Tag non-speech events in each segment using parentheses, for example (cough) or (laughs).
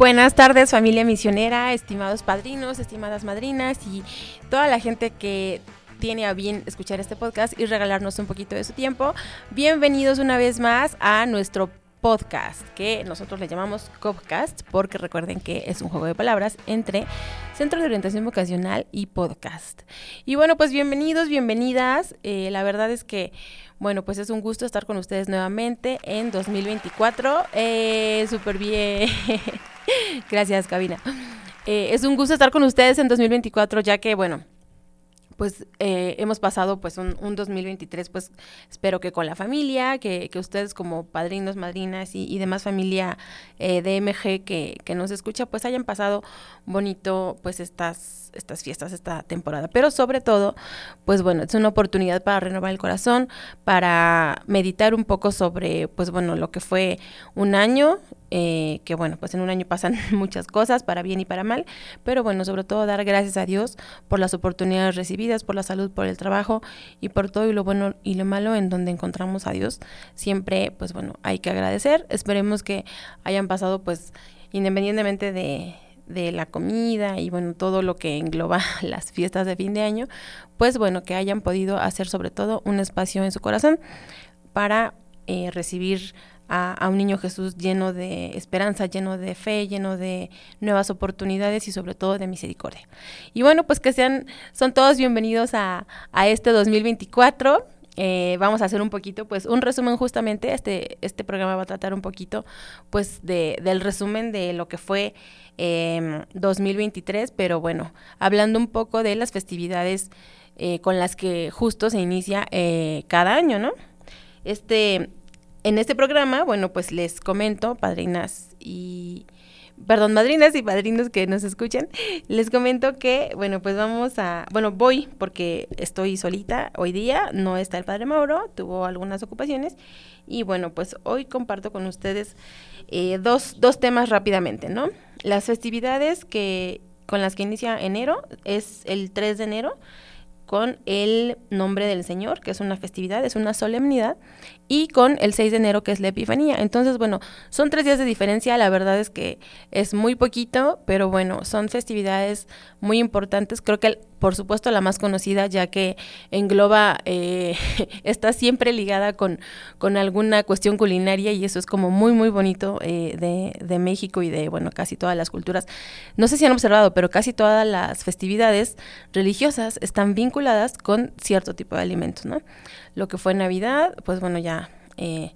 Buenas tardes familia misionera, estimados padrinos, estimadas madrinas y toda la gente que tiene a bien escuchar este podcast y regalarnos un poquito de su tiempo. Bienvenidos una vez más a nuestro podcast que nosotros le llamamos Copcast porque recuerden que es un juego de palabras entre Centro de Orientación Vocacional y Podcast. Y bueno, pues bienvenidos, bienvenidas. Eh, la verdad es que, bueno, pues es un gusto estar con ustedes nuevamente en 2024. Eh, Súper bien. (laughs) Gracias, cabina. Eh, es un gusto estar con ustedes en 2024, ya que, bueno, pues eh, hemos pasado pues un, 2023 pues espero que con la familia, que, que ustedes como padrinos, madrinas y, demás familia eh, de MG que, que, nos escucha pues hayan pasado bonito pues estas, estas fiestas, esta temporada. Pero sobre todo pues bueno, es una oportunidad para renovar el corazón, para meditar un poco sobre pues bueno lo que fue un año eh, que bueno, pues en un año pasan (laughs) muchas cosas, para bien y para mal, pero bueno, sobre todo dar gracias a Dios por las oportunidades recibidas, por la salud, por el trabajo y por todo y lo bueno y lo malo en donde encontramos a Dios. Siempre, pues bueno, hay que agradecer. Esperemos que hayan pasado, pues, independientemente de, de la comida y bueno, todo lo que engloba (laughs) las fiestas de fin de año, pues bueno, que hayan podido hacer sobre todo un espacio en su corazón para eh, recibir a, un niño Jesús lleno de esperanza, lleno de fe, lleno de nuevas oportunidades y sobre todo de misericordia. Y bueno, pues que sean, son todos bienvenidos a, a este 2024. Eh, vamos a hacer un poquito, pues, un resumen justamente, este, este programa va a tratar un poquito, pues, de, del resumen de lo que fue 2023, em, pero bueno, hablando un poco de las festividades eh, con las que justo se inicia eh, cada año, ¿no? Este, en este programa, bueno, pues les comento, padrinas y perdón, madrinas y padrinos que nos escuchan, les comento que, bueno, pues vamos a, bueno, voy porque estoy solita hoy día, no está el padre Mauro, tuvo algunas ocupaciones y bueno, pues hoy comparto con ustedes eh, dos, dos temas rápidamente, ¿no? Las festividades que con las que inicia enero es el 3 de enero con el nombre del Señor, que es una festividad, es una solemnidad, y con el 6 de enero, que es la Epifanía. Entonces, bueno, son tres días de diferencia, la verdad es que es muy poquito, pero bueno, son festividades muy importantes. Creo que por supuesto la más conocida ya que engloba, eh, (laughs) está siempre ligada con, con alguna cuestión culinaria y eso es como muy muy bonito eh, de, de, México y de bueno casi todas las culturas. No sé si han observado, pero casi todas las festividades religiosas están vinculadas con cierto tipo de alimentos, ¿no? Lo que fue Navidad, pues bueno ya... Eh,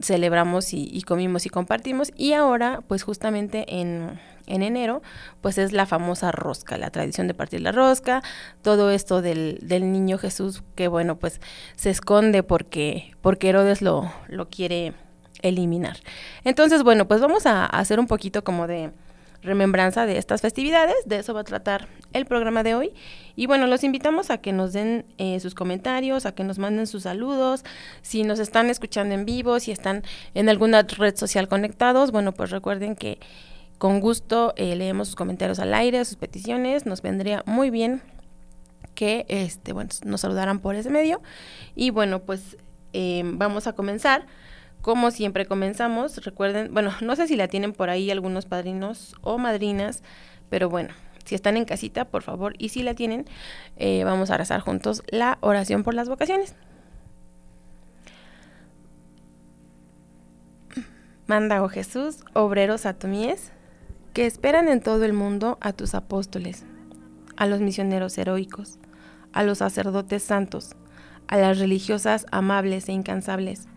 celebramos y, comimos y compartimos. Y ahora, pues justamente en, en, enero, pues es la famosa rosca, la tradición de partir la rosca, todo esto del, del niño Jesús que bueno, pues se esconde porque, porque Herodes lo, lo quiere eliminar. Entonces, bueno, pues vamos a hacer un poquito como de remembranza de estas festividades. De eso va a tratar el programa de hoy. Y bueno, los invitamos a que nos den eh, sus comentarios, a que nos manden sus saludos. Si nos están escuchando en vivo, si están en alguna red social conectados, bueno, pues recuerden que con gusto eh, leemos sus comentarios al aire, sus peticiones. Nos vendría muy bien que este, bueno, nos saludaran por ese medio. Y bueno, pues eh, vamos a comenzar como siempre comenzamos, recuerden, bueno, no sé si la tienen por ahí algunos padrinos o madrinas, pero bueno, si están en casita, por favor, y si la tienen, eh, vamos a rezar juntos la oración por las vocaciones. Manda, oh Jesús, obreros atomíes, que esperan en todo el mundo a tus apóstoles, a los misioneros heroicos, a los sacerdotes santos, a las religiosas amables e incansables,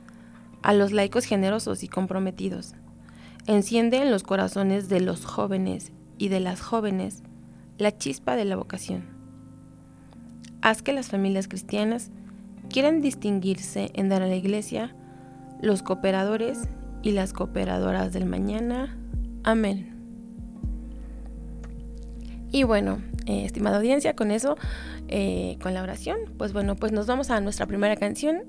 a los laicos generosos y comprometidos. Enciende en los corazones de los jóvenes y de las jóvenes la chispa de la vocación. Haz que las familias cristianas quieran distinguirse en dar a la iglesia los cooperadores y las cooperadoras del mañana. Amén. Y bueno, eh, estimada audiencia, con eso, eh, con la oración, pues bueno, pues nos vamos a nuestra primera canción.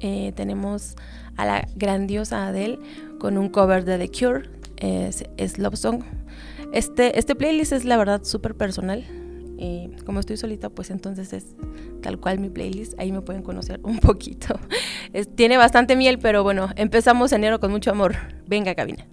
Eh, tenemos a la grandiosa Adele con un cover de The Cure, es, Love Song. Este, este playlist es la verdad súper personal. Y como estoy solita, pues entonces es tal cual mi playlist. Ahí me pueden conocer un poquito. (laughs) tiene bastante miel, pero bueno, empezamos enero con mucho amor. Venga, cabina.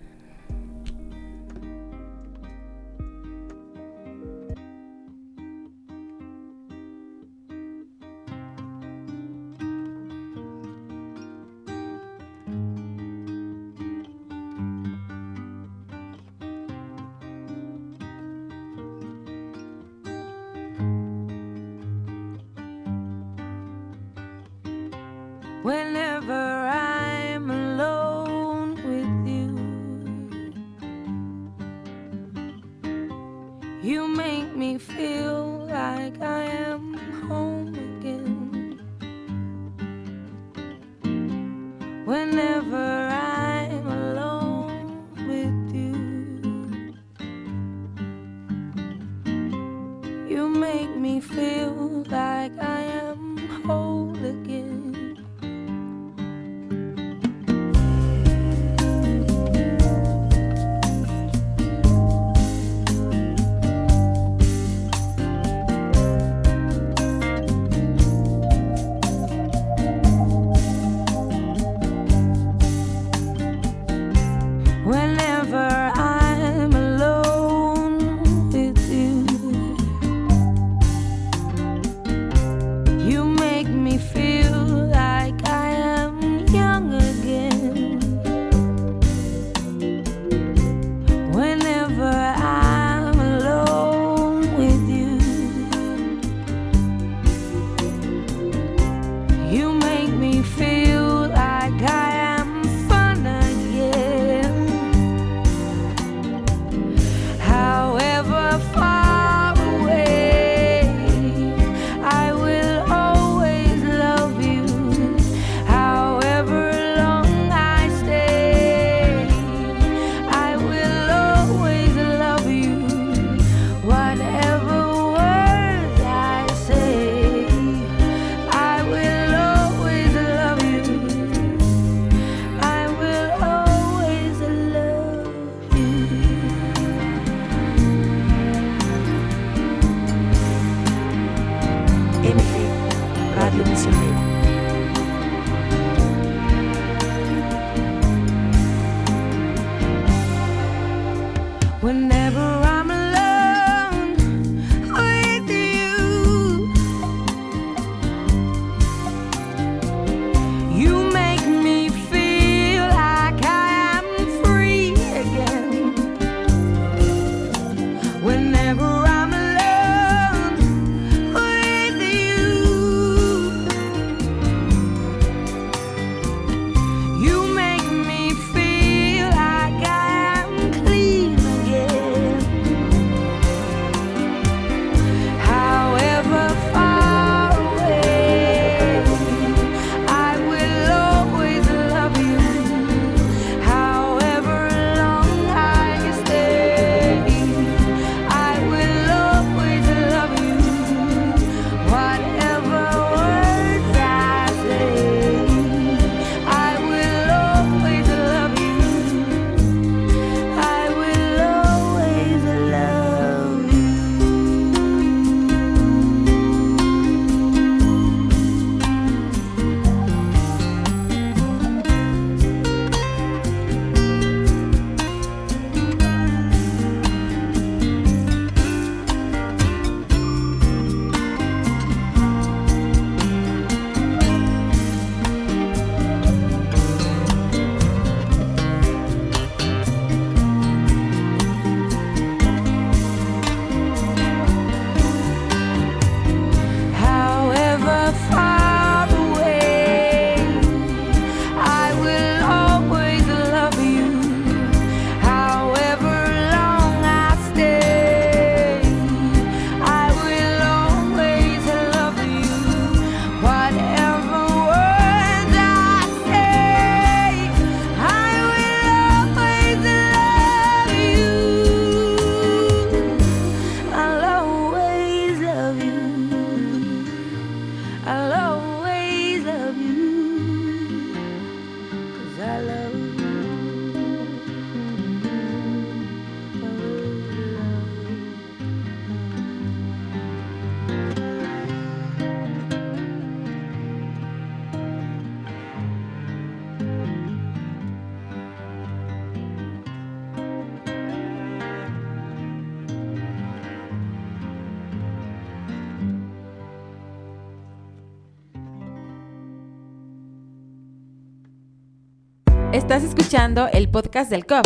Estás escuchando el podcast del COP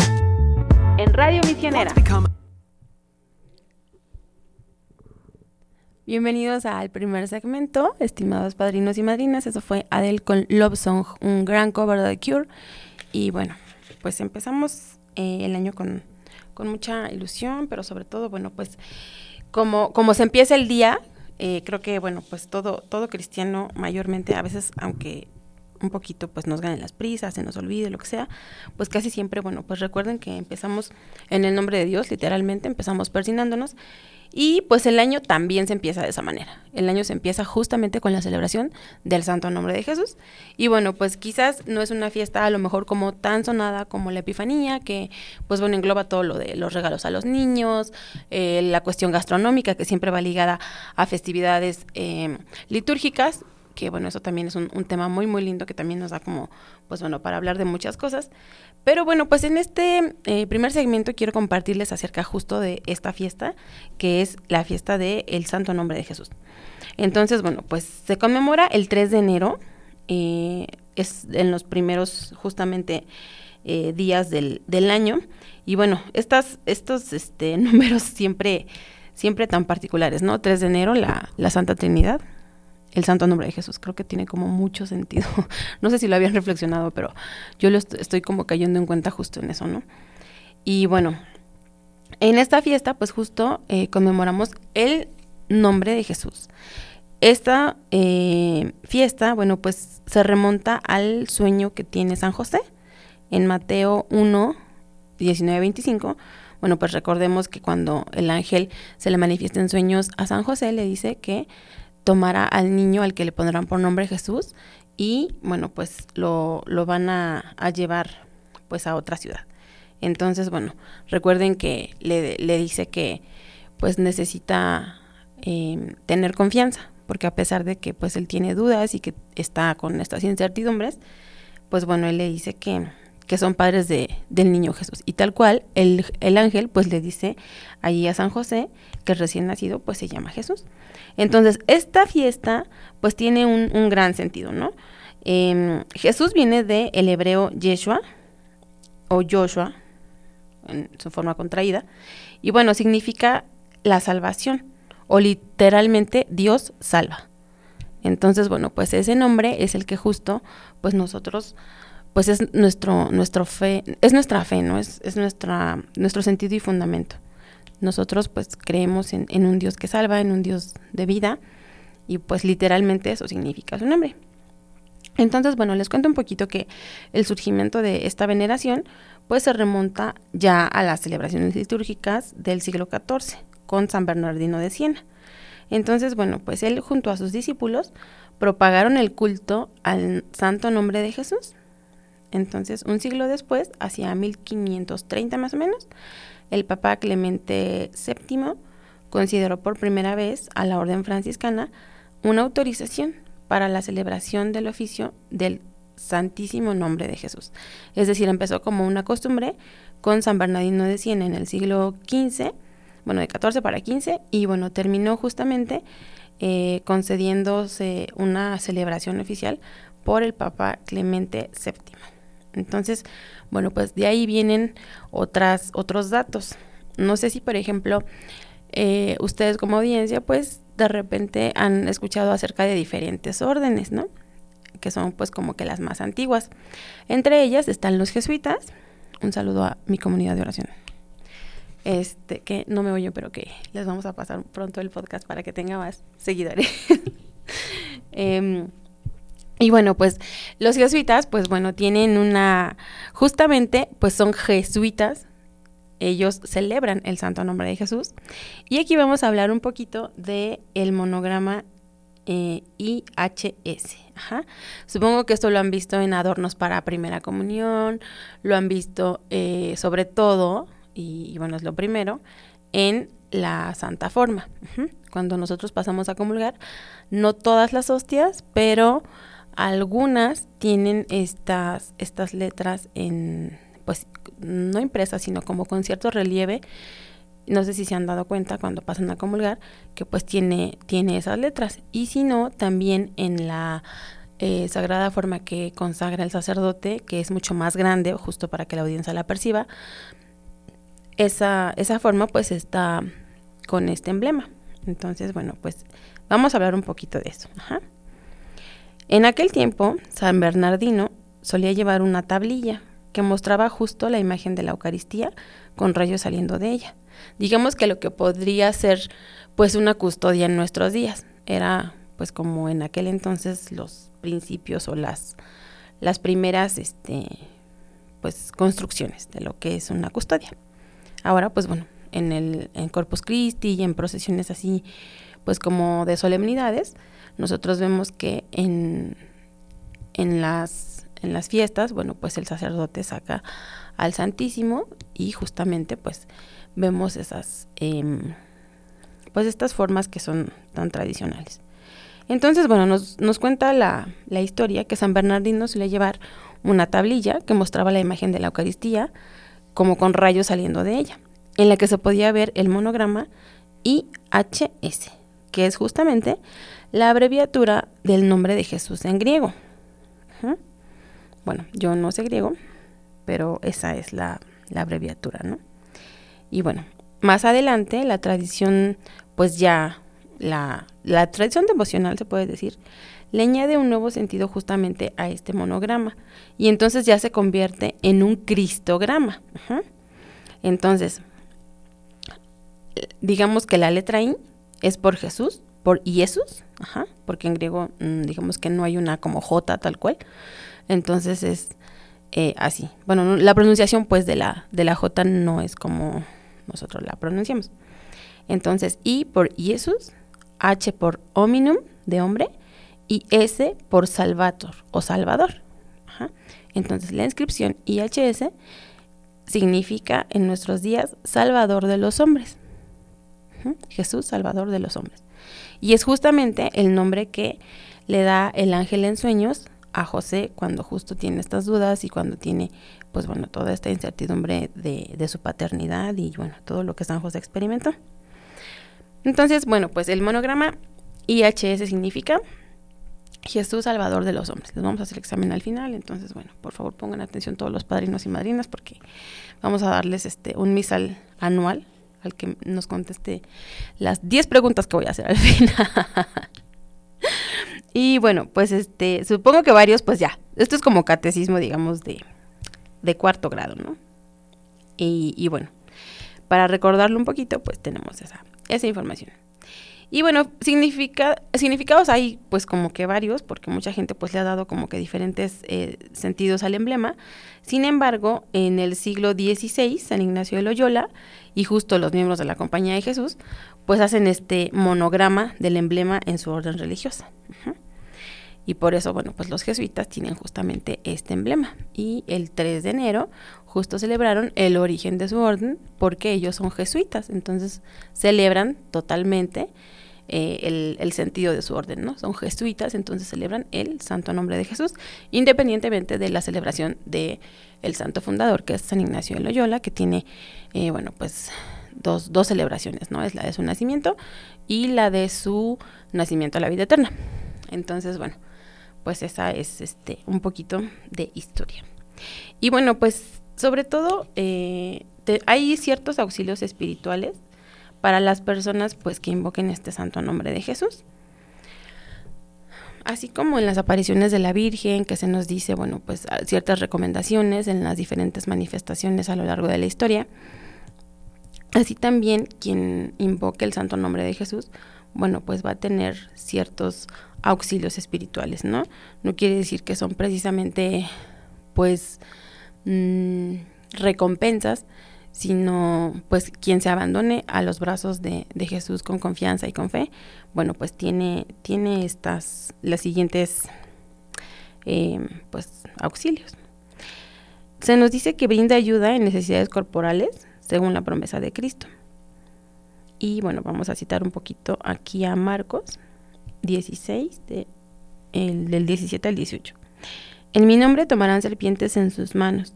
en Radio Misionera. Bienvenidos al primer segmento, estimados padrinos y madrinas. Eso fue Adele con Love Song, un gran cover de Cure. Y bueno, pues empezamos eh, el año con, con, mucha ilusión, pero sobre todo, bueno, pues como, como se empieza el día, eh, creo que, bueno, pues todo, todo cristiano mayormente, a veces, aunque un poquito pues nos ganen las prisas, se nos olvide, lo que sea, pues casi siempre, bueno, pues recuerden que empezamos en el nombre de Dios, literalmente, empezamos persinándonos y pues el año también se empieza de esa manera. El año se empieza justamente con la celebración del Santo Nombre de Jesús. Y bueno, pues quizás no es una fiesta a lo mejor como tan sonada como la Epifanía, que pues bueno, engloba todo lo de los regalos a los niños, eh, la cuestión gastronómica que siempre va ligada a festividades eh, litúrgicas que bueno, eso también es un, tema muy, muy lindo que también nos da como, pues bueno, para hablar de muchas cosas. Pero bueno, pues en este eh, primer segmento quiero compartirles acerca justo de esta fiesta, que es la fiesta del el Santo Nombre de Jesús. Entonces, bueno, pues se conmemora el 3 de enero, eh, es en los primeros justamente eh, días del, del, año. Y bueno, estas, estos este, (laughs) números siempre, siempre tan particulares, ¿no? 3 de enero, la, la Santa Trinidad, el santo nombre de Jesús. Creo que tiene como mucho sentido. (laughs) no sé si lo habían reflexionado, pero yo lo estoy como cayendo en cuenta justo en eso, ¿no? Y bueno, en esta fiesta, pues justo eh, conmemoramos el nombre de Jesús. Esta eh, fiesta, bueno, pues se remonta al sueño que tiene San José en Mateo 1, 19, 25. Bueno, pues recordemos que cuando el ángel se le manifiesta en sueños a San José, le dice que tomará al niño al que le pondrán por nombre Jesús y bueno, pues lo, lo van a, llevar pues a otra ciudad. Entonces, bueno, recuerden que le, le dice que pues necesita em, tener confianza, porque a pesar de que pues él tiene dudas y que está con estas incertidumbres, pues bueno, él le dice que, que son padres de, del niño Jesús. Y tal cual, el, el ángel pues le dice allí a San José que el recién nacido pues se llama Jesús. Entonces, esta fiesta pues tiene un, gran sentido, ¿no? Em, Jesús viene del el hebreo Yeshua o Joshua, en su forma contraída, y bueno, significa la salvación, o literalmente Dios salva. Entonces, bueno, pues ese nombre es el que justo, pues nosotros, pues es nuestro, nuestro fe, es nuestra fe, ¿no? Es, es nuestra, nuestro sentido y fundamento. Nosotros pues creemos en, un Dios que salva, en un Dios de vida y pues literalmente eso significa su nombre. Entonces, bueno, les cuento un poquito que el surgimiento de esta veneración pues se remonta ya a las celebraciones litúrgicas del siglo XIV con San Bernardino de Siena. Entonces, bueno, pues él junto a sus discípulos propagaron el culto al santo nombre de Jesús. Entonces, un siglo después, hacia 1530 más o menos, el Papa Clemente VII consideró por primera vez a la Orden Franciscana una autorización para la celebración del oficio del Santísimo Nombre de Jesús. Es decir, empezó como una costumbre con San Bernardino de Siena en el siglo XV, bueno, de 14 para 15, y bueno, terminó justamente eh, concediéndose una celebración oficial por el Papa Clemente VII. Entonces, bueno, pues de ahí vienen otras, otros datos. No sé si, por ejemplo, eh, ustedes como audiencia, pues de repente han escuchado acerca de diferentes órdenes, ¿no? Que son pues como que las más antiguas. Entre ellas están los jesuitas. Un saludo a mi comunidad de oración. Este, que no me oye, pero que les vamos a pasar pronto el podcast para que tenga más seguidores. (laughs) eh, y bueno, pues los jesuitas, pues bueno, tienen una, justamente, pues son jesuitas, ellos celebran el santo nombre de Jesús. Y aquí vamos a hablar un poquito de el monograma eh, IHS. Supongo que esto lo han visto en adornos para primera comunión, lo han visto eh, sobre todo, y, bueno, es lo primero, en la Santa Forma. Cuando nosotros pasamos a comulgar, no todas las hostias, pero algunas tienen estas, estas letras en, pues, no impresas, sino como con cierto relieve. No sé si se han dado cuenta cuando pasan a comulgar que pues tiene, tiene esas letras. Y si no, también en la eh, sagrada forma que consagra el sacerdote, que es mucho más grande, justo para que la audiencia la perciba, esa, esa forma pues está con este emblema. Entonces, bueno, pues vamos a hablar un poquito de eso. En aquel tiempo, San Bernardino solía llevar una tablilla que mostraba justo la imagen de la Eucaristía con rayos saliendo de ella. Digamos que lo que podría ser pues una custodia en nuestros días. Era pues como en aquel entonces los principios o las, las primeras este, pues construcciones de lo que es una custodia. Ahora pues bueno, en el en Corpus Christi y en procesiones así pues como de solemnidades, nosotros vemos que en, en las en las fiestas, bueno, pues el sacerdote saca al Santísimo y justamente pues vemos esas em, pues estas formas que son tan tradicionales. Entonces, bueno, nos, nos cuenta la, la, historia que San Bernardino suele llevar una tablilla que mostraba la imagen de la Eucaristía como con rayos saliendo de ella, en la que se podía ver el monograma IHS, que es justamente la abreviatura del nombre de Jesús en griego. Bueno, yo no sé griego, pero esa es la, la abreviatura, ¿no? Y bueno, más adelante la tradición, pues ya la, la tradición devocional se puede decir, le añade un nuevo sentido justamente a este monograma y entonces ya se convierte en un cristograma. Entonces, digamos que la letra I es por Jesús, por Jesús, porque en griego mm, digamos que no hay una como J tal cual, entonces es eh, así. Bueno, la pronunciación pues de la, de la J no es como nosotros la pronunciamos. Entonces, I por Jesús, H por hominum, de hombre, y S por salvator o salvador. Entonces, la inscripción IHS significa en nuestros días salvador de los hombres. Jesús, salvador de los hombres. Y es justamente el nombre que le da el ángel en sueños a José cuando justo tiene estas dudas y cuando tiene, pues bueno, toda esta incertidumbre de, de su paternidad y bueno, todo lo que San José experimentó. Entonces, bueno, pues el monograma IHS significa Jesús Salvador de los hombres. Les vamos a hacer el examen al final, entonces, bueno, por favor pongan atención todos los padrinos y madrinas porque vamos a darles este un misal anual al que nos conteste las 10 preguntas que voy a hacer al (laughs) final. y bueno, pues este, supongo que varios, pues ya, esto es como catecismo, digamos, de, de cuarto grado, ¿no? Y, y bueno, para recordarlo un poquito, pues tenemos esa, esa información. Y bueno, significa, significados hay pues como que varios, porque mucha gente pues le ha dado como que diferentes eh, sentidos al emblema. Sin embargo, en el siglo XVI, San Ignacio de Loyola y justo los miembros de la Compañía de Jesús, pues hacen este monograma del emblema en su orden religiosa. Y por eso, bueno, pues los jesuitas tienen justamente este emblema. Y el 3 de enero justo celebraron el origen de su orden porque ellos son jesuitas. Entonces celebran totalmente eh, el, sentido de su orden, ¿no? Son jesuitas, entonces celebran el santo nombre de Jesús, independientemente de la celebración de el santo fundador, que es San Ignacio de Loyola, que tiene, eh, bueno, pues dos, dos celebraciones, ¿no? Es la de su nacimiento y la de su nacimiento a la vida eterna. Entonces, bueno, pues esa es este un poquito de historia. Y bueno, pues sobre todo eh, hay ciertos auxilios espirituales para las personas pues que invoquen este santo nombre de Jesús. Así como en las apariciones de la Virgen, que se nos dice, bueno, pues ciertas recomendaciones en las diferentes manifestaciones a lo largo de la historia. Así también quien invoque el santo nombre de Jesús, bueno, pues va a tener ciertos auxilios espirituales, ¿no? No quiere decir que son precisamente, pues, mm, recompensas, sino pues quien se abandone a los brazos de, Jesús con confianza y con fe, bueno, pues tiene, tiene estas, las siguientes, eh, pues, auxilios. Se nos dice que brinda ayuda en necesidades corporales, según la promesa de Cristo. Y bueno, vamos a citar un poquito aquí a Marcos 16, de, el, del 17 al 18. En mi nombre tomarán serpientes en sus manos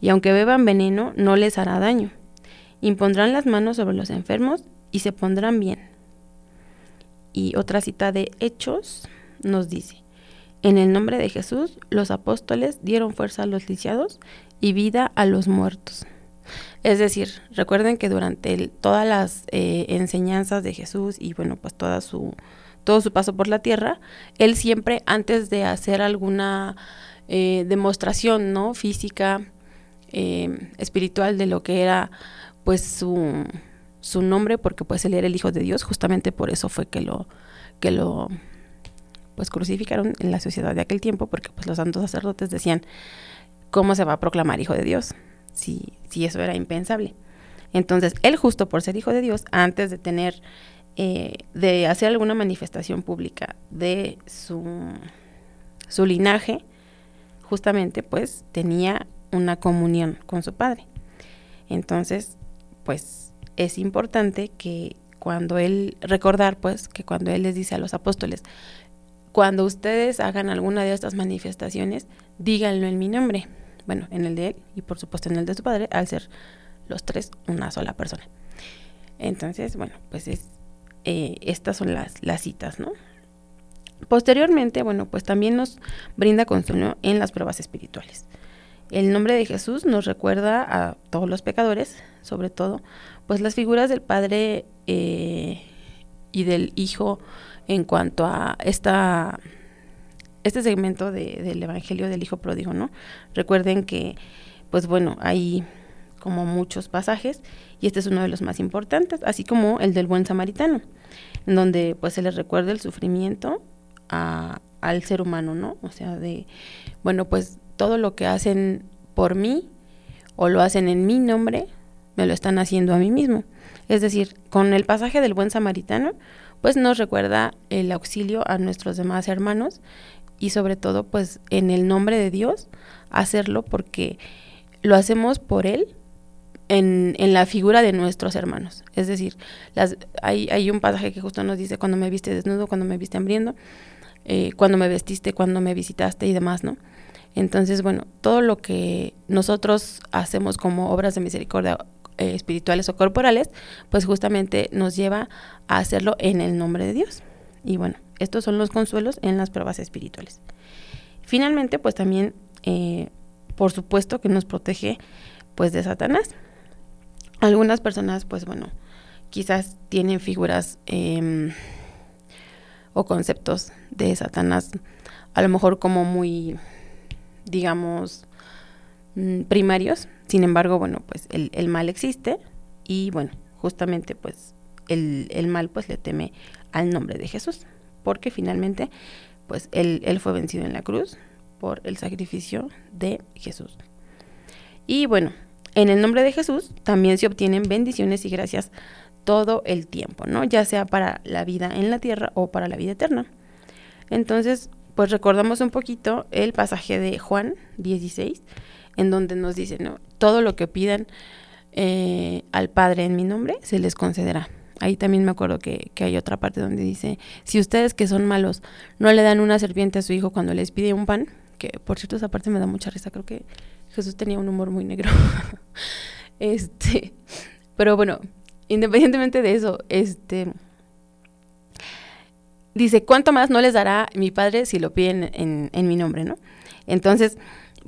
y aunque beban veneno no les hará daño. Impondrán las manos sobre los enfermos y se pondrán bien. Y otra cita de Hechos nos dice, En el nombre de Jesús, los apóstoles dieron fuerza a los lisiados y vida a los muertos. Es decir, recuerden que durante todas las eh, enseñanzas de Jesús y bueno, pues toda su, todo su paso por la tierra, él siempre antes de hacer alguna eh, demostración no física, eh, espiritual de lo que era pues su, su nombre, porque pues él era el Hijo de Dios, justamente por eso fue que lo, que lo pues crucificaron en la sociedad de aquel tiempo, porque pues los santos sacerdotes decían, ¿cómo se va a proclamar Hijo de Dios? Si, si eso era impensable. Entonces, él justo por ser Hijo de Dios, antes de tener, eh, de hacer alguna manifestación pública de su, su linaje, justamente pues tenía una comunión con su Padre. Entonces, pues es importante que cuando él, recordar pues que cuando él les dice a los apóstoles, cuando ustedes hagan alguna de estas manifestaciones, díganlo en mi nombre. Bueno, en el de él y por supuesto en el de su padre, al ser los tres una sola persona. Entonces, bueno, pues es, eh, estas son las, las citas, ¿no? Posteriormente, bueno, pues también nos brinda consuelo en las pruebas espirituales. El nombre de Jesús nos recuerda a todos los pecadores, sobre todo, pues las figuras del Padre eh, y del Hijo en cuanto a esta este segmento del Evangelio del Hijo Pródigo, ¿no? Recuerden que, pues bueno, hay como muchos pasajes y este es uno de los más importantes, así como el del buen samaritano, en donde pues se les recuerda el sufrimiento al ser humano, ¿no? O sea, de, bueno, pues todo lo que hacen por mí o lo hacen en mi nombre, me lo están haciendo a mí mismo. Es decir, con el pasaje del buen samaritano, pues nos recuerda el auxilio a nuestros demás hermanos y sobre todo pues en el nombre de Dios hacerlo porque lo hacemos por Él en, en la figura de nuestros hermanos. Es decir, las, hay, hay un pasaje que justo nos dice cuando me viste desnudo, cuando me viste hambriendo, eh, cuando me vestiste, cuando me visitaste y demás, ¿no? Entonces, bueno, todo lo que nosotros hacemos como obras de misericordia eh, espirituales o corporales, pues justamente nos lleva a hacerlo en el nombre de Dios. Y bueno, estos son los consuelos en las pruebas espirituales. Finalmente, pues también, eh, por supuesto que nos protege pues de Satanás. Algunas personas, pues bueno, quizás tienen figuras em, o conceptos de Satanás, a lo mejor como muy, digamos, mm, primarios. Sin embargo, bueno, pues el, mal existe y bueno, justamente pues el, el, mal pues le teme al nombre de Jesús, porque finalmente pues él, fue vencido en la cruz por el sacrificio de Jesús. Y bueno, en el nombre de Jesús también se obtienen bendiciones y gracias todo el tiempo, ¿no? Ya sea para la vida en la tierra o para la vida eterna. Entonces, pues recordamos un poquito el pasaje de Juan 16, en donde nos dice, ¿no? Todo lo que pidan eh, al Padre en mi nombre, se les concederá. Ahí también me acuerdo que, que, hay otra parte donde dice, si ustedes que son malos no le dan una serpiente a su hijo cuando les pide un pan, que por cierto esa parte me da mucha risa, creo que Jesús tenía un humor muy negro. (laughs) este, pero bueno, independientemente de eso, este dice, ¿cuánto más no les dará mi padre si lo piden en, en mi nombre, no? Entonces,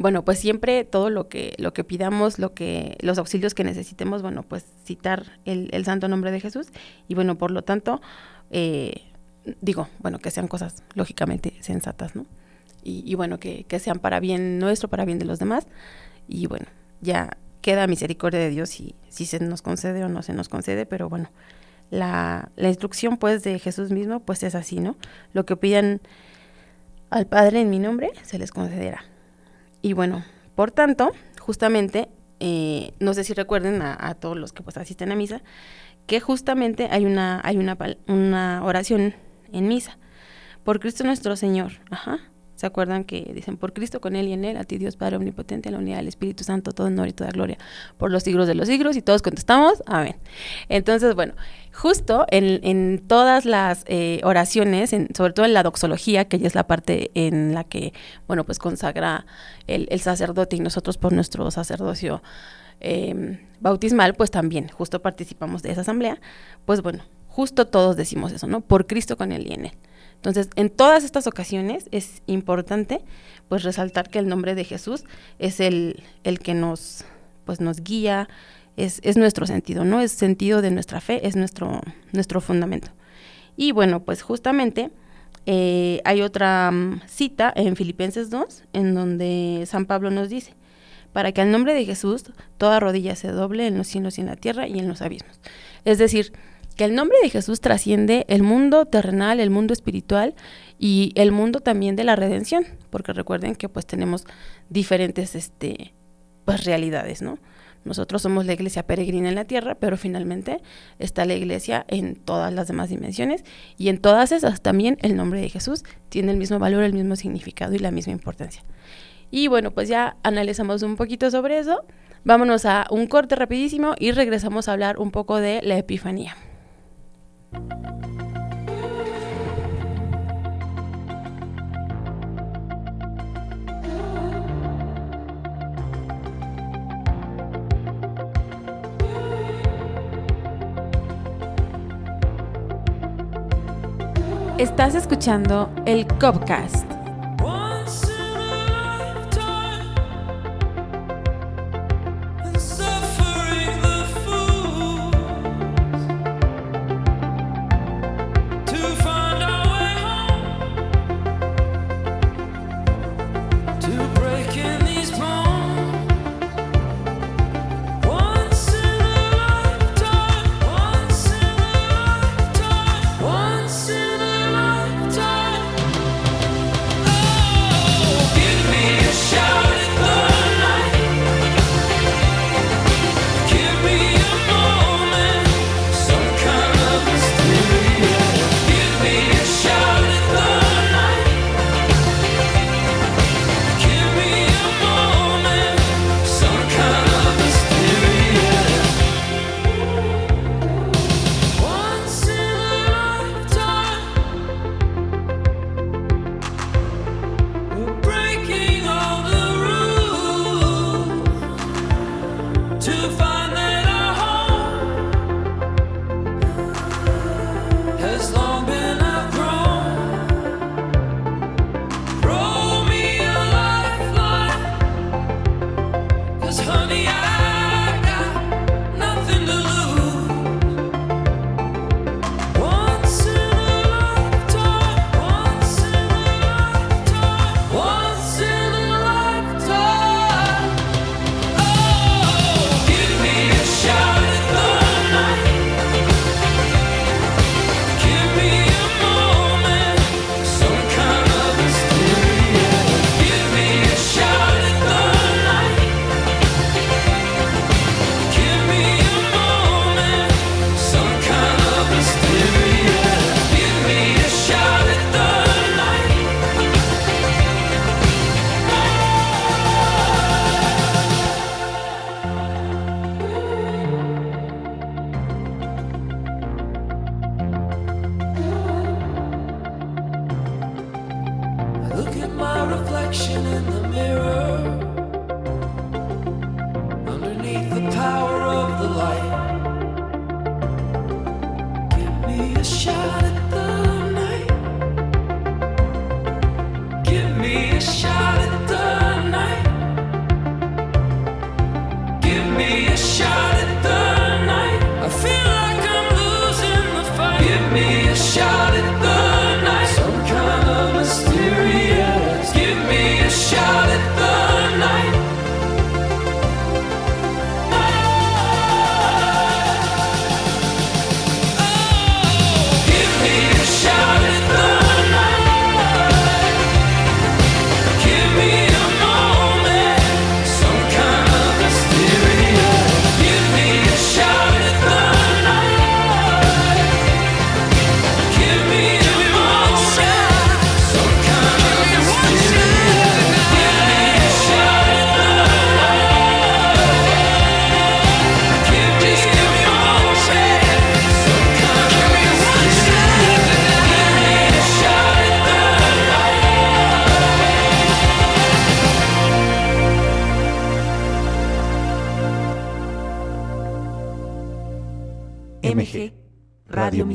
bueno, pues siempre todo lo que, lo que pidamos, lo que, los auxilios que necesitemos, bueno, pues citar el, el santo nombre de Jesús y bueno, por lo tanto, eh, digo, bueno, que sean cosas lógicamente sensatas, ¿no? Y, y bueno, que, que, sean para bien nuestro, para bien de los demás. Y bueno, ya queda misericordia de Dios si, si se nos concede o no se nos concede, pero bueno, la, la instrucción pues de Jesús mismo pues es así, ¿no? Lo que pidan al Padre en mi nombre se les concederá. Y bueno, por tanto, justamente, eh, no sé si recuerden a, todos los que pues asisten a misa, que justamente hay una, hay una, una oración en misa. Por Cristo nuestro Señor. Ajá. ¿Se acuerdan que dicen, por Cristo, con Él y en Él, a ti Dios Padre Omnipotente, en la unidad del Espíritu Santo, todo honor y toda gloria, por los siglos de los siglos? Y todos contestamos, amén. Entonces, bueno, justo en, todas las eh, oraciones, en, sobre todo en la doxología, que ya es la parte en la que, bueno, pues consagra el, sacerdote y nosotros por nuestro sacerdocio eh, bautismal, pues también justo participamos de esa asamblea, pues bueno, justo todos decimos eso, ¿no? Por Cristo, con Él y Entonces, en todas estas ocasiones es importante pues resaltar que el nombre de Jesús es el, el que nos pues nos guía, es, es, nuestro sentido, ¿no? Es sentido de nuestra fe, es nuestro, nuestro fundamento. Y bueno, pues justamente eh, hay otra mm, cita en Filipenses 2, en donde San Pablo nos dice, para que al nombre de Jesús toda rodilla se doble en los cielos y en la tierra y en los abismos. Es decir, que el nombre de Jesús trasciende el mundo terrenal, el mundo espiritual y el mundo también de la redención, porque recuerden que pues tenemos diferentes este pues realidades, ¿no? Nosotros somos la iglesia peregrina en la tierra, pero finalmente está la iglesia en todas las demás dimensiones y en todas esas también el nombre de Jesús tiene el mismo valor, el mismo significado y la misma importancia. Y bueno, pues ya analizamos un poquito sobre eso. Vámonos a un corte rapidísimo y regresamos a hablar un poco de la Epifanía. Estás escuchando el Copcast.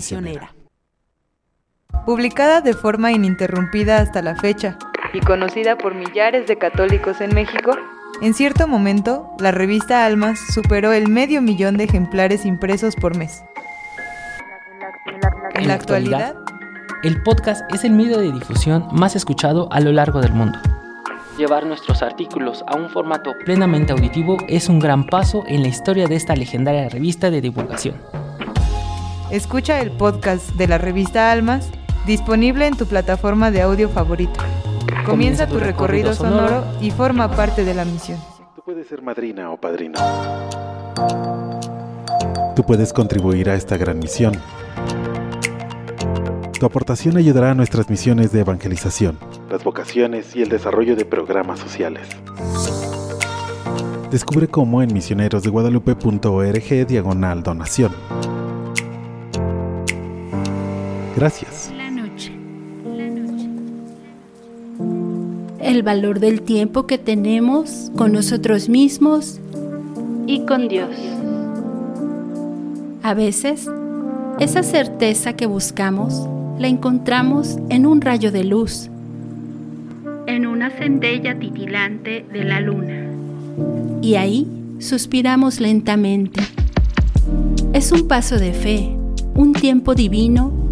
Misionera. publicada de forma ininterrumpida hasta la fecha y conocida por millares de católicos en México, en cierto momento la revista Almas superó el medio millón de ejemplares impresos por mes. En la actualidad, el podcast es el medio de difusión más escuchado a lo largo del mundo. Llevar nuestros artículos a un formato plenamente auditivo es un gran paso en la historia de esta legendaria revista de divulgación. Escucha el podcast de la revista Almas disponible en tu plataforma de audio favorito. Comienza tu recorrido sonoro y forma parte de la misión. Tú puedes ser madrina o padrino. Tú puedes contribuir a esta gran misión. Tu aportación ayudará a nuestras misiones de evangelización, las vocaciones y el desarrollo de programas sociales. Descubre cómo en misionerosdeguadalupe.org diagonal donación. Gracias. La noche. El valor del tiempo que tenemos con nosotros mismos y con Dios. A veces, esa certeza que buscamos la encontramos en un rayo de luz, en una centella titilante de la luna. Y ahí suspiramos lentamente. Es un paso de fe, un tiempo divino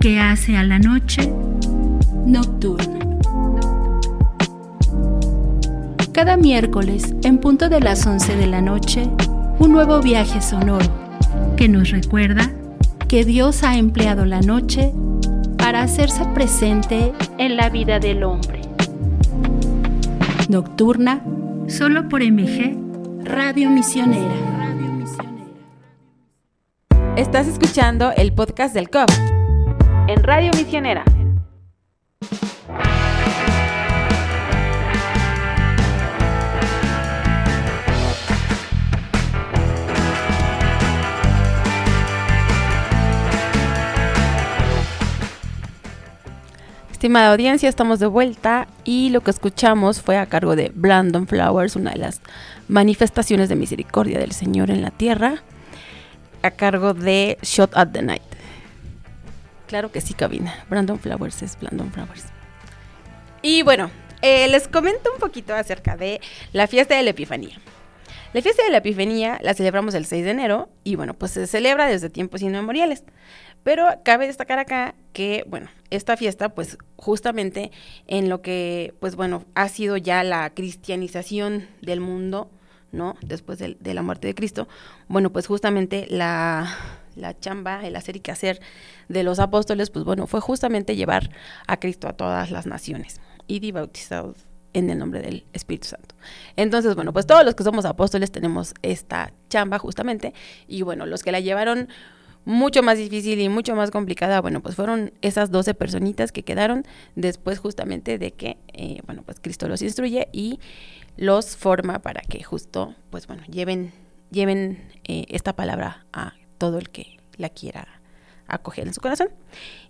que hace a la noche nocturna. Cada miércoles, en punto de las 11 de la noche, un nuevo viaje sonoro que nos recuerda que Dios ha empleado la noche para hacerse presente en la vida del hombre. Nocturna, solo por MG, Radio Misionera. Estás escuchando el podcast del COP en Radio Misionera. Estimada audiencia, estamos de vuelta y lo que escuchamos fue a cargo de Brandon Flowers, una de las manifestaciones de misericordia del Señor en la tierra, a cargo de Shot at the Night. Claro que sí, cabina. Brandon Flowers es Brandon Flowers. Y bueno, eh, les comento un poquito acerca de la fiesta de la Epifanía. La fiesta de la Epifanía la celebramos el 6 de enero y bueno, pues se celebra desde tiempos inmemoriales. Pero cabe destacar acá que, bueno, esta fiesta, pues justamente en lo que, pues bueno, ha sido ya la cristianización del mundo, ¿no? Después de, de la muerte de Cristo, bueno, pues justamente la, la chamba, el hacer y que hacer de los apóstoles, pues bueno, fue justamente llevar a Cristo a todas las naciones y bautizados en el nombre del Espíritu Santo. Entonces, bueno, pues todos los que somos apóstoles tenemos esta chamba justamente y bueno, los que la llevaron mucho más difícil y mucho más complicada, bueno, pues fueron esas 12 personitas que quedaron después justamente de que, eh, bueno, pues Cristo los instruye y los forma para que justo, pues bueno, lleven, lleven eh, esta palabra a todo el que la quiera acoger en su corazón.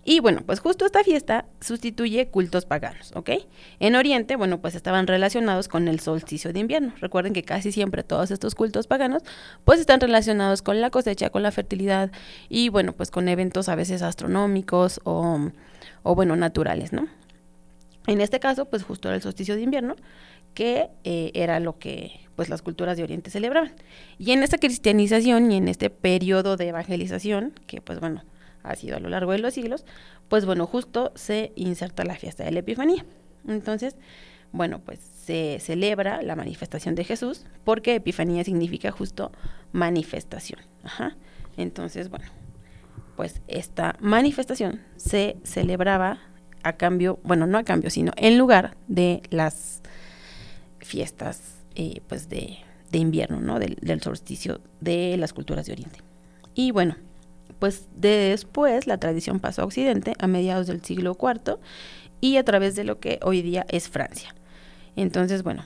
Y bueno, pues justo esta fiesta sustituye cultos paganos, ¿ok? En Oriente, bueno, pues estaban relacionados con el solsticio de invierno. Recuerden que casi siempre todos estos cultos paganos, pues están relacionados con la cosecha, con la fertilidad y bueno, pues con eventos a veces astronómicos o, bueno, naturales, ¿no? En este caso, pues justo era el solsticio de invierno, que eh, era lo que pues las culturas de Oriente celebraban. Y en esta cristianización y en este periodo de evangelización, que pues bueno, ha sido a lo largo de los siglos, pues bueno, justo se inserta la fiesta de la Epifanía. Entonces, bueno, pues se celebra la manifestación de Jesús, porque Epifanía significa justo manifestación. Entonces, bueno, pues esta manifestación se celebraba a cambio, bueno, no a cambio, sino en lugar de las fiestas eh, pues de, invierno, ¿no? Del, del solsticio de las culturas de Oriente. Y bueno, pues después la tradición pasó a Occidente a mediados del siglo IV y a través de lo que hoy día es Francia. Entonces, bueno,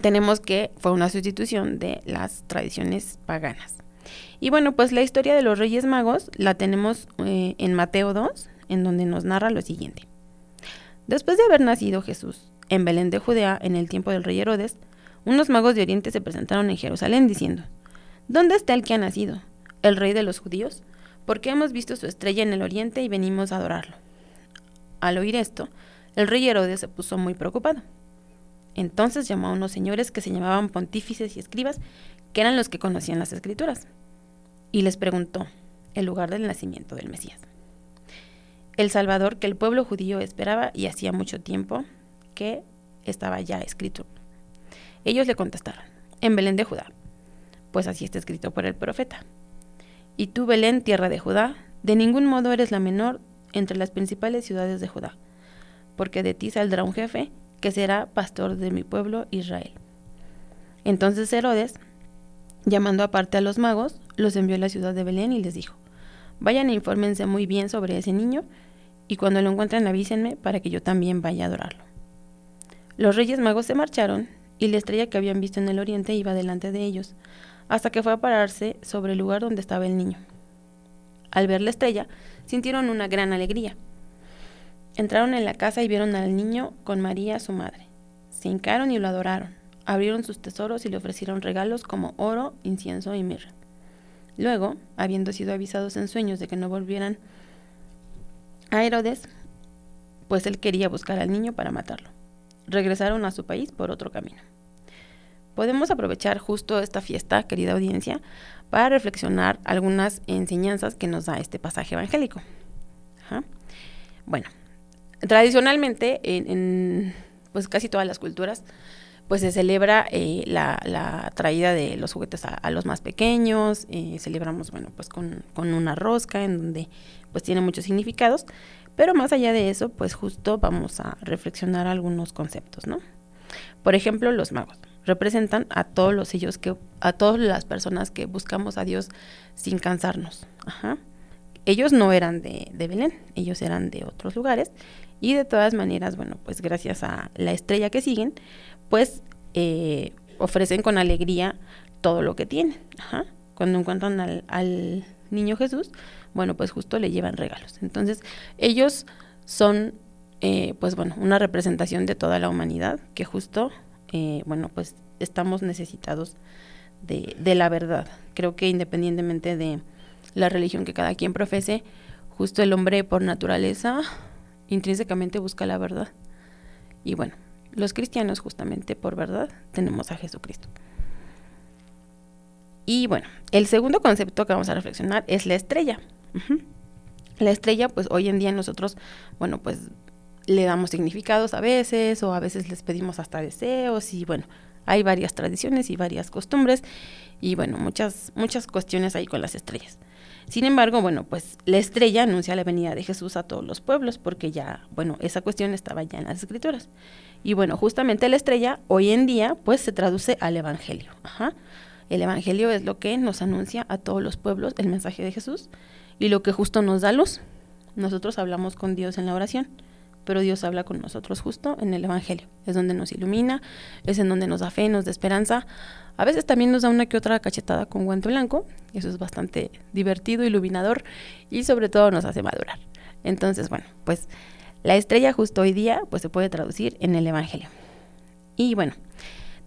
tenemos que fue una sustitución de las tradiciones paganas. Y bueno, pues la historia de los Reyes Magos la tenemos eh, en Mateo 2, en donde nos narra lo siguiente. Después de haber nacido Jesús en Belén de Judea en el tiempo del rey Herodes, unos magos de Oriente se presentaron en Jerusalén diciendo, ¿Dónde está el que ha nacido? ¿El rey de los judíos? porque hemos visto su estrella en el oriente y venimos a adorarlo. Al oír esto, el rey Herodes se puso muy preocupado. Entonces llamó a unos señores que se llamaban pontífices y escribas, que eran los que conocían las escrituras, y les preguntó el lugar del nacimiento del Mesías. El Salvador que el pueblo judío esperaba y hacía mucho tiempo que estaba ya escrito. Ellos le contestaron, en Belén de Judá, pues así está escrito por el profeta. Y tú, Belén, tierra de Judá, de ningún modo eres la menor entre las principales ciudades de Judá, porque de ti saldrá un jefe que será pastor de mi pueblo Israel. Entonces Herodes, llamando aparte a los magos, los envió a la ciudad de Belén y les dijo, vayan e infórmense muy bien sobre ese niño, y cuando lo encuentren avísenme para que yo también vaya a adorarlo. Los reyes magos se marcharon, y la estrella que habían visto en el oriente iba delante de ellos, hasta que fue a pararse sobre el lugar donde estaba el niño. Al ver la estrella, sintieron una gran alegría. Entraron en la casa y vieron al niño con María, su madre. Se hincaron y lo adoraron. Abrieron sus tesoros y le ofrecieron regalos como oro, incienso y mirra. Luego, habiendo sido avisados en sueños de que no volvieran a Herodes, pues él quería buscar al niño para matarlo. Regresaron a su país por otro camino podemos aprovechar justo esta fiesta, querida audiencia, para reflexionar algunas enseñanzas que nos da este pasaje evangélico. Bueno, tradicionalmente en, pues casi todas las culturas pues se celebra eh, la, traída de los juguetes a, los más pequeños, eh, celebramos, bueno, pues con, con, una rosca en donde pues tiene muchos significados, pero más allá de eso, pues justo vamos a reflexionar algunos conceptos, ¿no? Por ejemplo, los magos representan a todos los ellos que a todas las personas que buscamos a Dios sin cansarnos. Ellos no eran de, Belén, ellos eran de otros lugares y de todas maneras, bueno, pues gracias a la estrella que siguen, pues eh, ofrecen con alegría todo lo que tienen. Cuando encuentran al niño Jesús, bueno, pues justo le llevan regalos. Entonces, ellos son, eh, pues bueno, una representación de toda la humanidad que justo eh, bueno, pues estamos necesitados de, de, la verdad. Creo que independientemente de la religión que cada quien profese, justo el hombre por naturaleza intrínsecamente busca la verdad. Y bueno, los cristianos justamente por verdad tenemos a Jesucristo. Y bueno, el segundo concepto que vamos a reflexionar es la estrella. La estrella, pues hoy en día nosotros, bueno, pues le damos significados a veces o a veces les pedimos hasta deseos y bueno, hay varias tradiciones y varias costumbres y bueno, muchas muchas cuestiones ahí con las estrellas. Sin embargo, bueno, pues la estrella anuncia la venida de Jesús a todos los pueblos porque ya, bueno, esa cuestión estaba ya en las escrituras. Y bueno, justamente la estrella hoy en día pues se traduce al evangelio. Ajá. El evangelio es lo que nos anuncia a todos los pueblos el mensaje de Jesús y lo que justo nos da luz. Nosotros hablamos con Dios en la oración pero Dios habla con nosotros justo en el Evangelio. Es donde nos ilumina, es en donde nos da fe, nos da esperanza. A veces también nos da una que otra cachetada con guante blanco, eso es bastante divertido, iluminador y sobre todo nos hace madurar. Entonces, bueno, pues la estrella justo hoy día pues se puede traducir en el Evangelio. Y bueno,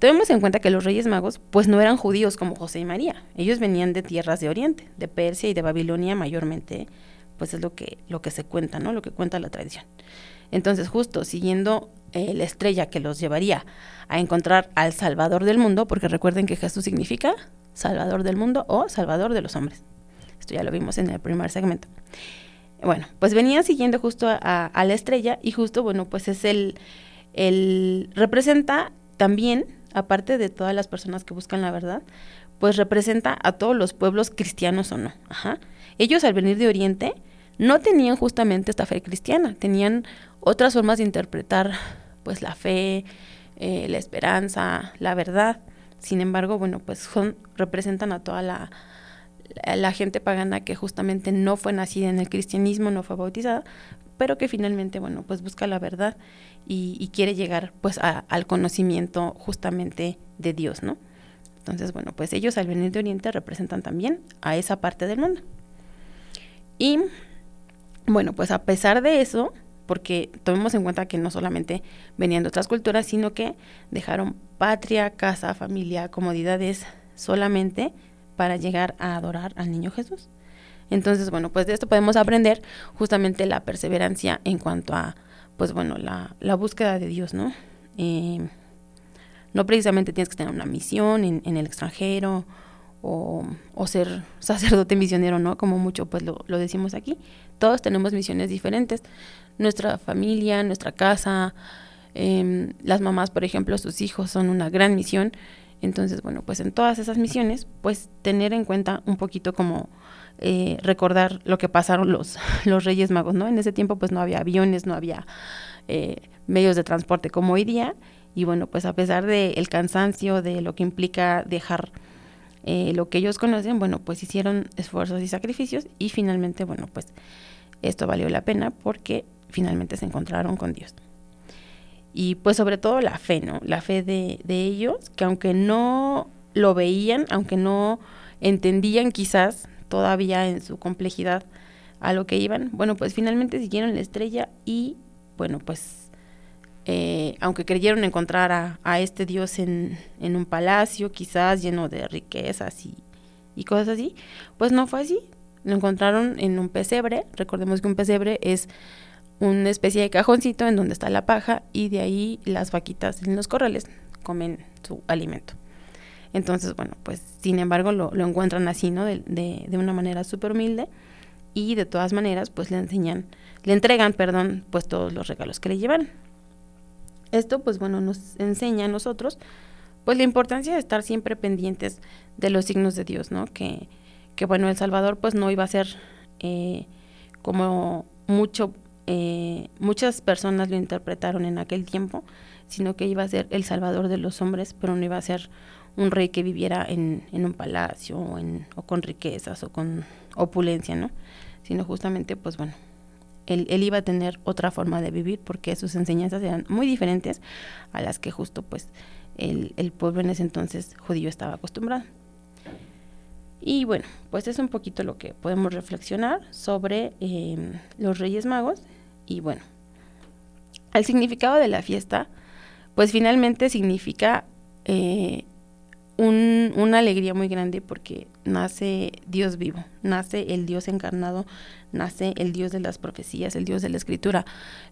Tenemos en cuenta que los reyes magos pues no eran judíos como José y María, ellos venían de tierras de Oriente, de Persia y de Babilonia mayormente, pues es lo que, lo que se cuenta, ¿no? Lo que cuenta la tradición. Entonces, justo siguiendo eh, la estrella que los llevaría a encontrar al Salvador del mundo, porque recuerden que Jesús significa Salvador del mundo o Salvador de los hombres. Esto ya lo vimos en el primer segmento. Bueno, pues venían siguiendo justo a, la estrella y justo, bueno, pues es el, el, representa también, aparte de todas las personas que buscan la verdad, pues representa a todos los pueblos cristianos o no. Ajá. Ellos al venir de Oriente no tenían justamente esta fe cristiana, tenían otras formas de interpretar pues la fe, eh, la esperanza, la verdad. Sin embargo, bueno, pues representan a toda la, la, gente pagana que justamente no fue nacida en el cristianismo, no fue bautizada, pero que finalmente, bueno, pues busca la verdad y, quiere llegar pues al conocimiento justamente de Dios, ¿no? Entonces, bueno, pues ellos al venir de Oriente representan también a esa parte del mundo. Y bueno, pues a pesar de eso, porque tomemos en cuenta que no solamente venían de otras culturas, sino que dejaron patria, casa, familia, comodidades solamente para llegar a adorar al niño Jesús. Entonces, bueno, pues de esto podemos aprender justamente la perseverancia en cuanto a, pues bueno, la, la búsqueda de Dios, ¿no? Eh, no precisamente tienes que tener una misión en, el extranjero o, o, ser sacerdote (laughs) misionero, ¿no? Como mucho pues lo, lo, decimos aquí. Todos tenemos misiones diferentes. Nuestra familia, nuestra casa, eh, las mamás, por ejemplo, sus hijos son una gran misión. Entonces, bueno, pues en todas esas misiones, pues tener en cuenta un poquito como eh, recordar lo que pasaron los, (laughs) los Reyes Magos, ¿no? En ese tiempo pues no había aviones, no había eh, medios de transporte como hoy día. Y bueno, pues a pesar del el cansancio, de lo que implica dejar eh, lo que ellos conocen, bueno, pues hicieron esfuerzos y sacrificios y finalmente, bueno, pues esto valió la pena porque finalmente se encontraron con Dios. Y pues sobre todo la fe, ¿no? La fe de, de ellos, que aunque no lo veían, aunque no entendían quizás todavía en su complejidad a lo que iban, bueno, pues finalmente siguieron la estrella y, bueno, pues eh, aunque creyeron encontrar a, a este dios en, en, un palacio, quizás lleno de riquezas y, y, cosas así, pues no fue así. Lo encontraron en un pesebre. Recordemos que un pesebre es una especie de cajoncito en donde está la paja y de ahí las vaquitas en los corrales comen su alimento. Entonces, bueno, pues sin embargo lo, lo encuentran así, ¿no? De, de, de una manera súper humilde y de todas maneras pues le enseñan, le entregan, perdón, pues todos los regalos que le llevan. Esto, pues bueno, nos enseña a nosotros, pues la importancia de estar siempre pendientes de los signos de Dios, ¿no? Que, que bueno, El Salvador pues no iba a ser eh, como mucho, eh, muchas personas lo interpretaron en aquel tiempo, sino que iba a ser el Salvador de los hombres, pero no iba a ser un rey que viviera en, en un palacio o, en, o con riquezas o con opulencia, ¿no? Sino justamente, pues bueno, él, él, iba a tener otra forma de vivir porque sus enseñanzas eran muy diferentes a las que justo pues el, el pueblo en ese entonces judío estaba acostumbrado. Y bueno, pues es un poquito lo que podemos reflexionar sobre eh, los Reyes Magos. Y bueno, el significado de la fiesta, pues finalmente significa eh, un, una alegría muy grande porque nace Dios vivo, nace el Dios encarnado, nace el Dios de las profecías, el Dios de la escritura,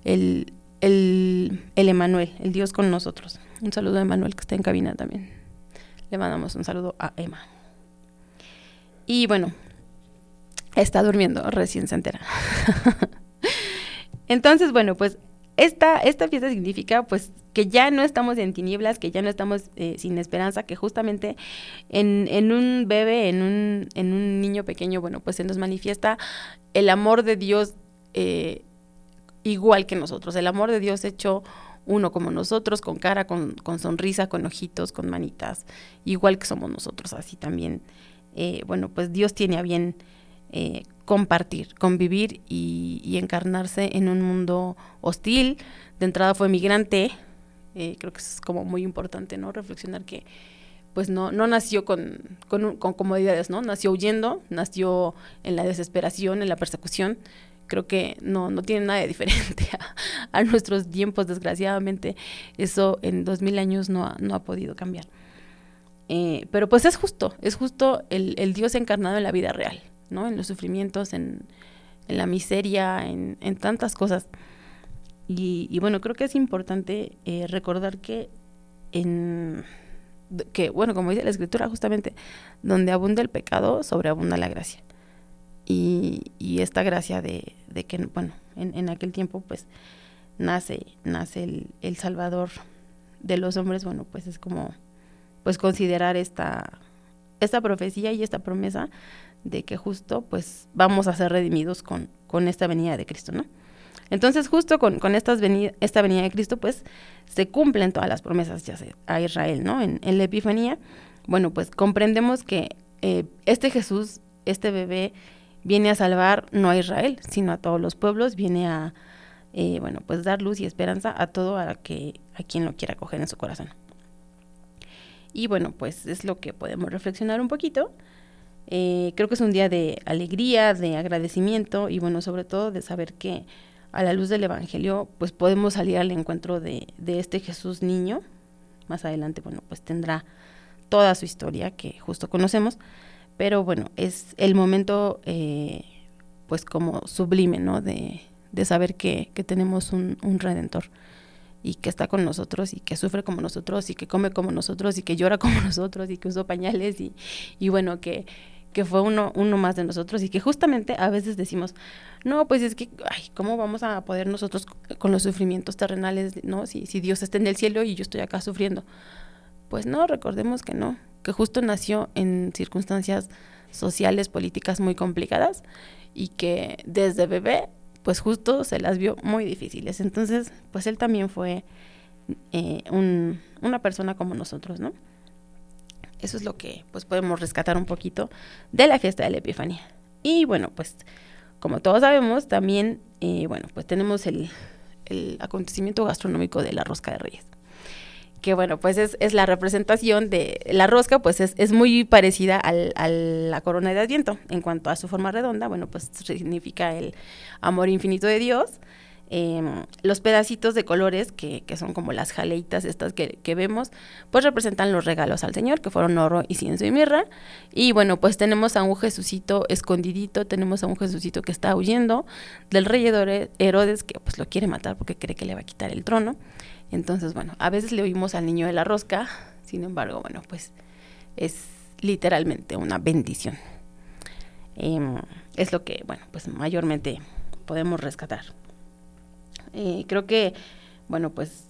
el, el, el Emanuel, el Dios con nosotros. Un saludo a Emanuel que está en cabina también. Le mandamos un saludo a Emma. Y bueno, está durmiendo, recién se entera. (laughs) Entonces, bueno, pues esta, esta fiesta significa pues que ya no estamos en tinieblas, que ya no estamos eh, sin esperanza, que justamente en, en, un bebé, en un, en un niño pequeño, bueno, pues se nos manifiesta el amor de Dios eh, igual que nosotros, el amor de Dios hecho uno como nosotros, con cara, con, con, sonrisa, con ojitos, con manitas, igual que somos nosotros, así también, eh, bueno, pues Dios tiene a bien eh, compartir, convivir y, encarnarse en un mundo hostil. De entrada fue migrante, eh, creo que es como muy importante, ¿no? Reflexionar que pues no, no nació con, comodidades, ¿no? Nació huyendo, nació en la desesperación, en la persecución. Creo que no, no tiene nada de diferente (laughs) a, nuestros tiempos, desgraciadamente. Eso en dos mil años no ha, podido cambiar. Eh, pero pues es justo, es justo el Dios encarnado en la vida real. ¿No? En los sufrimientos, en, la miseria, en, en tantas cosas. Y, y, bueno, creo que es importante eh, recordar que en que, bueno, como dice la escritura, justamente, donde abunda el pecado, sobreabunda la gracia. Y, y esta gracia de, de que, bueno, en, en, aquel tiempo, pues, nace, nace el, el Salvador de los hombres, bueno, pues es como, pues, considerar esta, esta profecía y esta promesa de que justo pues vamos a ser redimidos con, con esta venida de Cristo, ¿no? Entonces justo con, con estas esta venida de Cristo pues se cumplen todas las promesas ya a Israel, ¿no? En, en la Epifanía, bueno pues comprendemos que eh, este Jesús, este bebé, viene a salvar no a Israel, sino a todos los pueblos, viene a, eh, bueno, pues dar luz y esperanza a todo a, que, a quien lo quiera coger en su corazón. Y bueno, pues es lo que podemos reflexionar un poquito. Eh, creo que es un día de alegría, de agradecimiento y bueno, sobre todo de saber que a la luz del Evangelio pues podemos salir al encuentro de, de este Jesús niño. Más adelante, bueno, pues tendrá toda su historia que justo conocemos, Pero bueno, es el momento eh, pues como sublime, ¿no? De, de saber que, que tenemos un, un, redentor y que está con nosotros y que sufre como nosotros y que come como nosotros y que llora (laughs) como nosotros y que usó pañales y, y bueno, que, que fue uno, uno más de nosotros y que justamente a veces decimos, no, pues es que, ay, ¿cómo vamos a poder nosotros con los sufrimientos terrenales, no? Si, si Dios está en el cielo y yo estoy acá sufriendo. Pues no, recordemos que no, que justo nació en circunstancias sociales, políticas muy complicadas y que desde bebé, pues justo se las vio muy difíciles. Entonces, pues él también fue eh, un, una persona como nosotros, ¿no? Eso es lo que pues podemos rescatar un poquito de la fiesta de la Epifanía. Y bueno, pues como todos sabemos, también, eh, bueno, pues tenemos el, el, acontecimiento gastronómico de la rosca de reyes. Que bueno, pues es, es la representación de la rosca, pues es, es muy parecida al, a la corona de Adviento. En cuanto a su forma redonda, bueno, pues significa el amor infinito de Dios. Eh, los pedacitos de colores, que, que, son como las jaleitas estas que, que, vemos, pues representan los regalos al Señor, que fueron oro, incienso y mirra. Y bueno, pues tenemos a un Jesucito escondidito, tenemos a un Jesucito que está huyendo del rey Herodes, que pues lo quiere matar porque cree que le va a quitar el trono. Entonces, bueno, a veces le oímos al niño de la rosca, sin embargo, bueno, pues es literalmente una bendición. Eh, es lo que, bueno, pues mayormente podemos rescatar. Eh, creo que, bueno, pues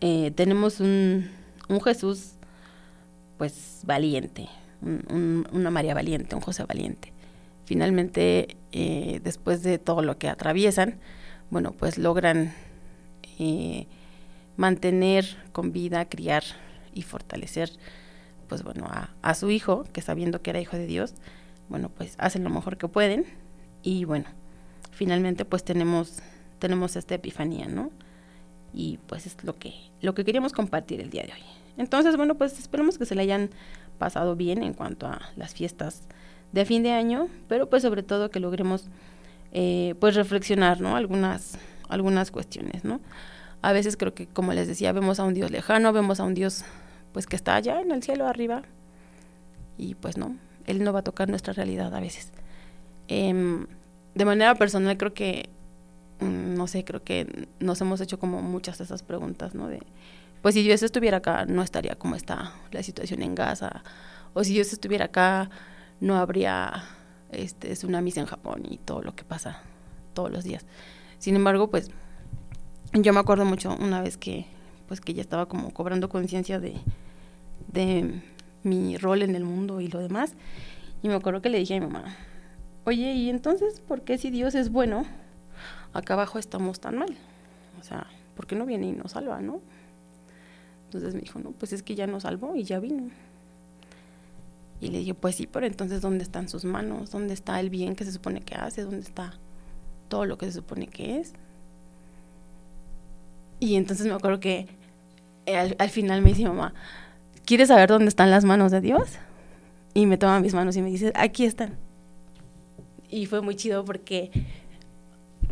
eh, tenemos un, un, Jesús, pues valiente, un, un, una María valiente, un José valiente. Finalmente, eh, después de todo lo que atraviesan, bueno, pues logran mantener con vida, criar y fortalecer, pues bueno, a, su hijo, que sabiendo que era hijo de Dios, bueno, pues hacen lo mejor que pueden y bueno, finalmente pues tenemos tenemos esta epifanía, ¿no? Y pues es lo que, lo que queríamos compartir el día de hoy. Entonces, bueno, pues esperemos que se le hayan pasado bien en cuanto a las fiestas de fin de año, pero pues sobre todo que logremos eh, pues reflexionar, ¿no? Algunas, algunas cuestiones, ¿no? A veces creo que, como les decía, vemos a un Dios lejano, vemos a un Dios pues que está allá en el cielo arriba y pues no, Él no va a tocar nuestra realidad a veces. Eh, de manera personal creo que Mm, no sé, creo que nos hemos hecho como muchas de esas preguntas, ¿no? De, pues si Dios estuviera acá, no estaría como está la situación en Gaza, o si Dios estuviera acá, no habría este, tsunamis en Japón y todo lo que pasa todos los días. Sin embargo, pues yo me acuerdo mucho una vez que pues que ya estaba como cobrando conciencia de, de mi rol en el mundo y lo demás, y me acuerdo que le dije a mi mamá, oye, ¿y entonces por qué si Dios es bueno? acá abajo estamos tan mal. O sea, ¿por qué no viene y nos salva, no? Entonces me dijo, no, pues es que ya nos salvó y ya vino. Y le dije, pues sí, pero entonces ¿dónde están sus manos? ¿Dónde está el bien que se supone que hace? ¿Dónde está todo lo que se supone que es? Y entonces me acuerdo que eh, al, al final me dice mamá, ¿quieres saber dónde están las manos de Dios? Y me toma mis manos y me dice, aquí están. Y fue muy chido porque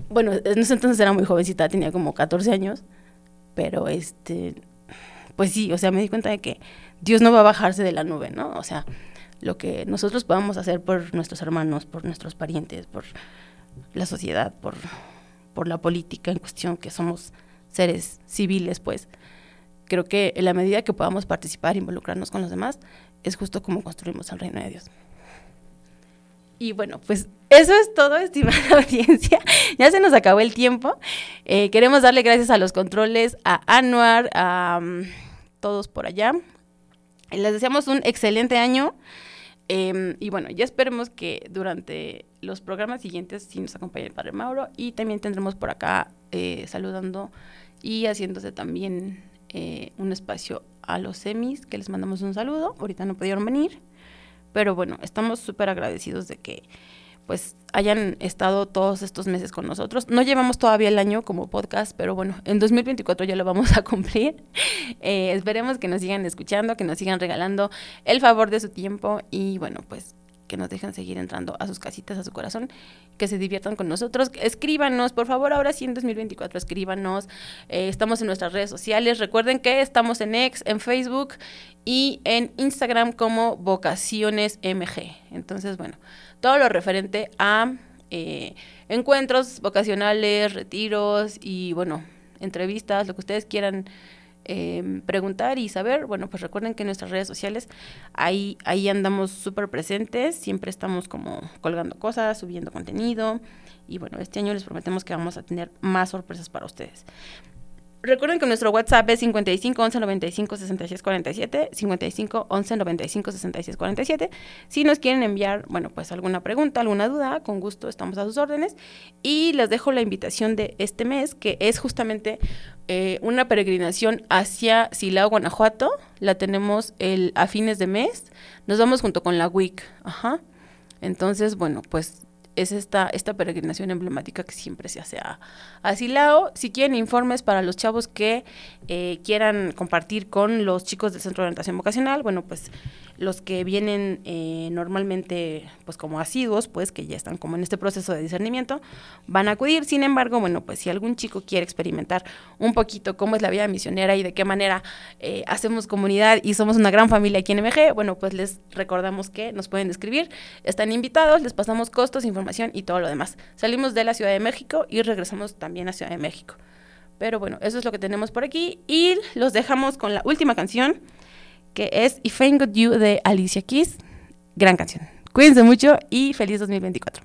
bueno, en ese entonces era muy jovencita, tenía como 14 años, pero este, pues sí, o sea, me di cuenta de que Dios no va a bajarse de la nube, ¿no? O sea, lo que nosotros podamos hacer por nuestros hermanos, por nuestros parientes, por la sociedad, por, por la política en cuestión, que somos seres civiles, pues creo que en la medida que podamos participar, involucrarnos con los demás, es justo como construimos el reino de Dios. Y bueno, pues eso es todo, (laughs) estimada audiencia. Ya se nos acabó el tiempo. Eh, queremos darle gracias a los controles, a Anuar, a um, todos por allá. Les deseamos un excelente año. Eh, y bueno, ya esperemos que durante los programas siguientes sí nos acompañe el Padre Mauro. Y también tendremos por acá eh, saludando y haciéndose también eh, un espacio a los semis, que les mandamos un saludo. Ahorita no pudieron venir. Pero bueno, estamos súper agradecidos de que pues hayan estado todos estos meses con nosotros. No llevamos todavía el año como podcast, pero bueno, en 2024 ya lo vamos a (laughs) cumplir. Eh, esperemos que nos sigan escuchando, que nos sigan regalando el favor de su tiempo y bueno, pues que nos dejen seguir entrando a sus casitas, a su corazón, que se diviertan con nosotros. Escríbanos, por favor, ahora sí en 2024, escríbanos. Eh, estamos en nuestras redes sociales. Recuerden que estamos en X, en Facebook y en Instagram como Vocaciones MG. Entonces, bueno, todo lo referente a eh, encuentros vocacionales, retiros y, bueno, entrevistas, lo que ustedes quieran eh, preguntar y saber, bueno, pues recuerden que en nuestras redes sociales ahí, ahí andamos súper presentes, siempre estamos como colgando cosas, subiendo contenido y bueno, este año les prometemos que vamos a tener más sorpresas para ustedes. Recuerden que nuestro WhatsApp es 55 11 95 66 47, 55 11 95 66 47. Si nos quieren enviar, bueno, pues alguna pregunta, alguna duda, con gusto estamos a sus órdenes. Y les dejo la invitación de este mes, que es justamente eh, una peregrinación hacia Silao, Guanajuato. La tenemos el, a fines de mes. Nos vamos junto con la WIC. Ajá. Entonces, bueno, pues es esta, esta peregrinación emblemática que siempre se hace a, a Silao. Si quieren informes para los chavos que eh, quieran compartir con los chicos del Centro de Orientación Vocacional, bueno, pues los que vienen eh, normalmente pues como asiduos, pues que ya están como en este proceso de discernimiento, van a acudir. Sin embargo, bueno, pues si algún chico quiere experimentar un poquito cómo es la vida misionera y de qué manera eh, hacemos comunidad y somos una gran familia aquí en MG, bueno, pues les recordamos que nos pueden escribir, están invitados, les pasamos costos, información y todo lo demás. Salimos de la Ciudad de México y regresamos también a Ciudad de México. Pero bueno, eso es lo que tenemos por aquí y los dejamos con la última canción que es If I Got You de Alicia Keys. Gran canción. Cuídense mucho y feliz 2024.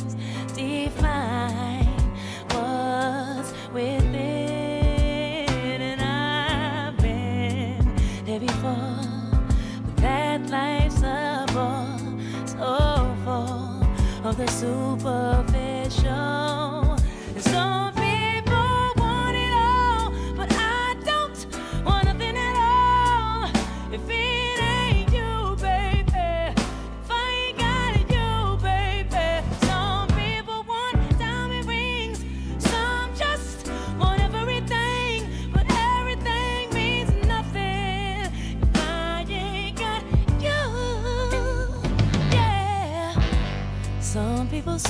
the superficial.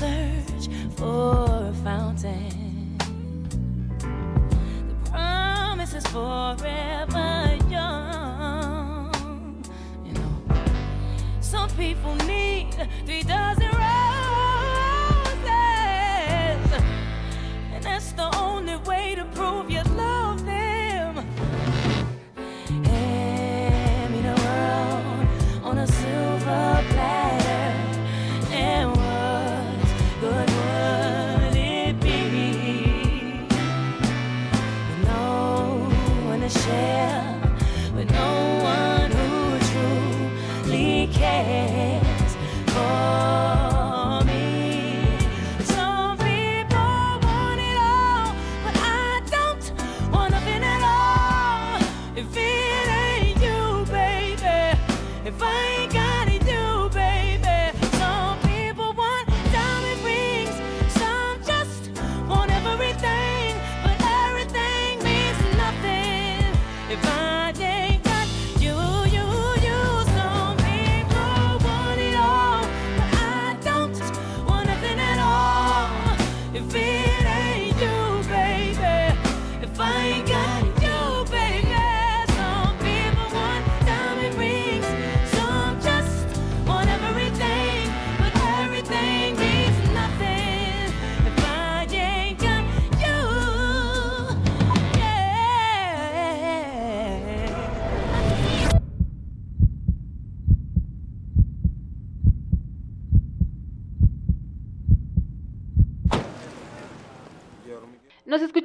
closer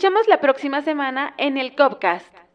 escuchamos la próxima semana en el Copcast.